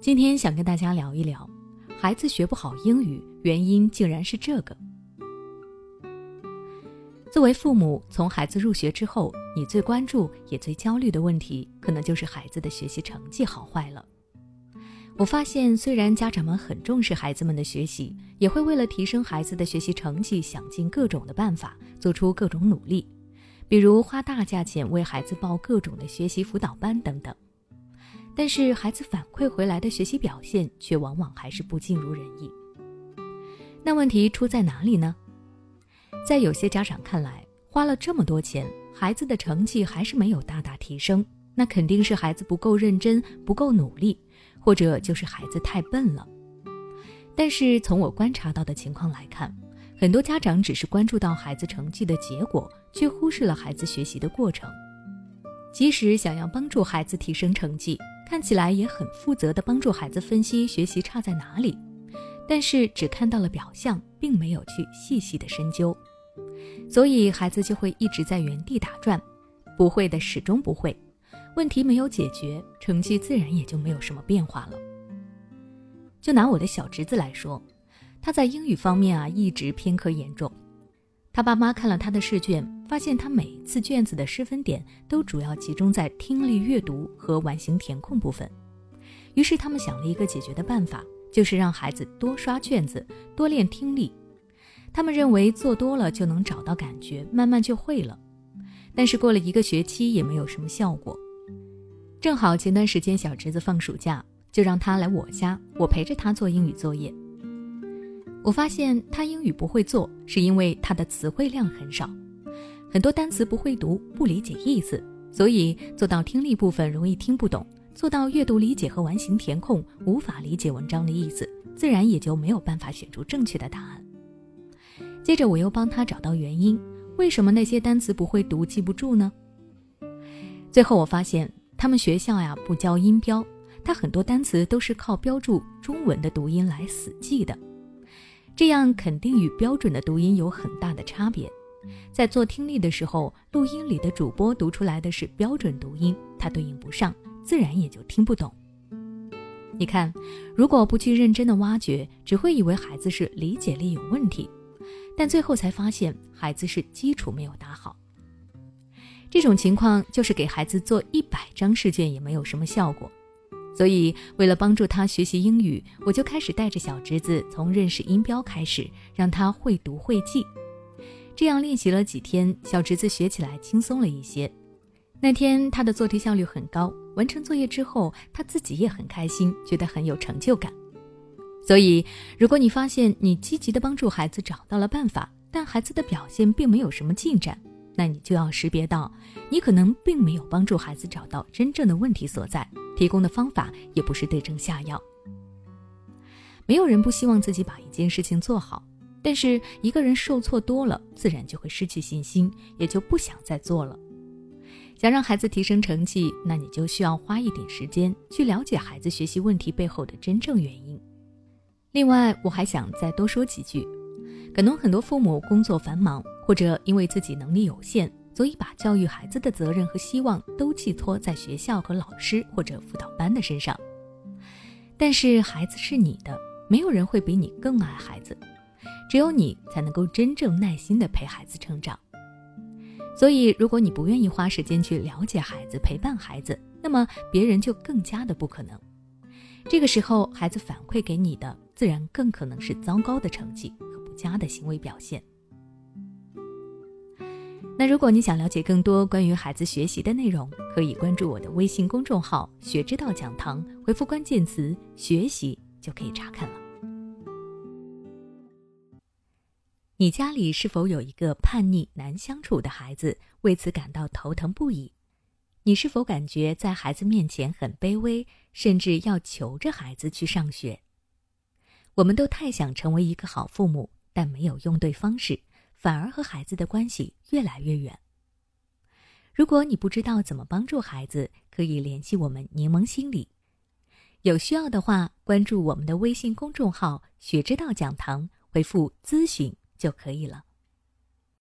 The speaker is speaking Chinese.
今天想跟大家聊一聊，孩子学不好英语，原因竟然是这个。作为父母，从孩子入学之后，你最关注也最焦虑的问题，可能就是孩子的学习成绩好坏了。我发现，虽然家长们很重视孩子们的学习，也会为了提升孩子的学习成绩，想尽各种的办法，做出各种努力，比如花大价钱为孩子报各种的学习辅导班等等。但是孩子反馈回来的学习表现却往往还是不尽如人意。那问题出在哪里呢？在有些家长看来，花了这么多钱，孩子的成绩还是没有大大提升，那肯定是孩子不够认真、不够努力，或者就是孩子太笨了。但是从我观察到的情况来看，很多家长只是关注到孩子成绩的结果，却忽视了孩子学习的过程。即使想要帮助孩子提升成绩，看起来也很负责的帮助孩子分析学习差在哪里，但是只看到了表象，并没有去细细的深究，所以孩子就会一直在原地打转，不会的始终不会，问题没有解决，成绩自然也就没有什么变化了。就拿我的小侄子来说，他在英语方面啊一直偏科严重，他爸妈看了他的试卷。发现他每次卷子的失分点都主要集中在听力阅读和完形填空部分，于是他们想了一个解决的办法，就是让孩子多刷卷子，多练听力。他们认为做多了就能找到感觉，慢慢就会了。但是过了一个学期也没有什么效果。正好前段时间小侄子放暑假，就让他来我家，我陪着他做英语作业。我发现他英语不会做，是因为他的词汇量很少。很多单词不会读，不理解意思，所以做到听力部分容易听不懂；做到阅读理解和完形填空，无法理解文章的意思，自然也就没有办法选出正确的答案。接着我又帮他找到原因，为什么那些单词不会读、记不住呢？最后我发现他们学校呀不教音标，他很多单词都是靠标注中文的读音来死记的，这样肯定与标准的读音有很大的差别。在做听力的时候，录音里的主播读出来的是标准读音，他对应不上，自然也就听不懂。你看，如果不去认真的挖掘，只会以为孩子是理解力有问题，但最后才发现孩子是基础没有打好。这种情况就是给孩子做一百张试卷也没有什么效果。所以，为了帮助他学习英语，我就开始带着小侄子从认识音标开始，让他会读会记。这样练习了几天，小侄子学起来轻松了一些。那天他的做题效率很高，完成作业之后，他自己也很开心，觉得很有成就感。所以，如果你发现你积极的帮助孩子找到了办法，但孩子的表现并没有什么进展，那你就要识别到，你可能并没有帮助孩子找到真正的问题所在，提供的方法也不是对症下药。没有人不希望自己把一件事情做好。但是一个人受挫多了，自然就会失去信心，也就不想再做了。想让孩子提升成绩，那你就需要花一点时间去了解孩子学习问题背后的真正原因。另外，我还想再多说几句。可能很多父母工作繁忙，或者因为自己能力有限，所以把教育孩子的责任和希望都寄托在学校和老师或者辅导班的身上。但是孩子是你的，没有人会比你更爱孩子。只有你才能够真正耐心地陪孩子成长。所以，如果你不愿意花时间去了解孩子、陪伴孩子，那么别人就更加的不可能。这个时候，孩子反馈给你的，自然更可能是糟糕的成绩和不佳的行为表现。那如果你想了解更多关于孩子学习的内容，可以关注我的微信公众号“学之道讲堂”，回复关键词“学习”就可以查看了。你家里是否有一个叛逆难相处的孩子，为此感到头疼不已？你是否感觉在孩子面前很卑微，甚至要求着孩子去上学？我们都太想成为一个好父母，但没有用对方式，反而和孩子的关系越来越远。如果你不知道怎么帮助孩子，可以联系我们柠檬心理。有需要的话，关注我们的微信公众号“学之道讲堂”，回复“咨询”。就可以了。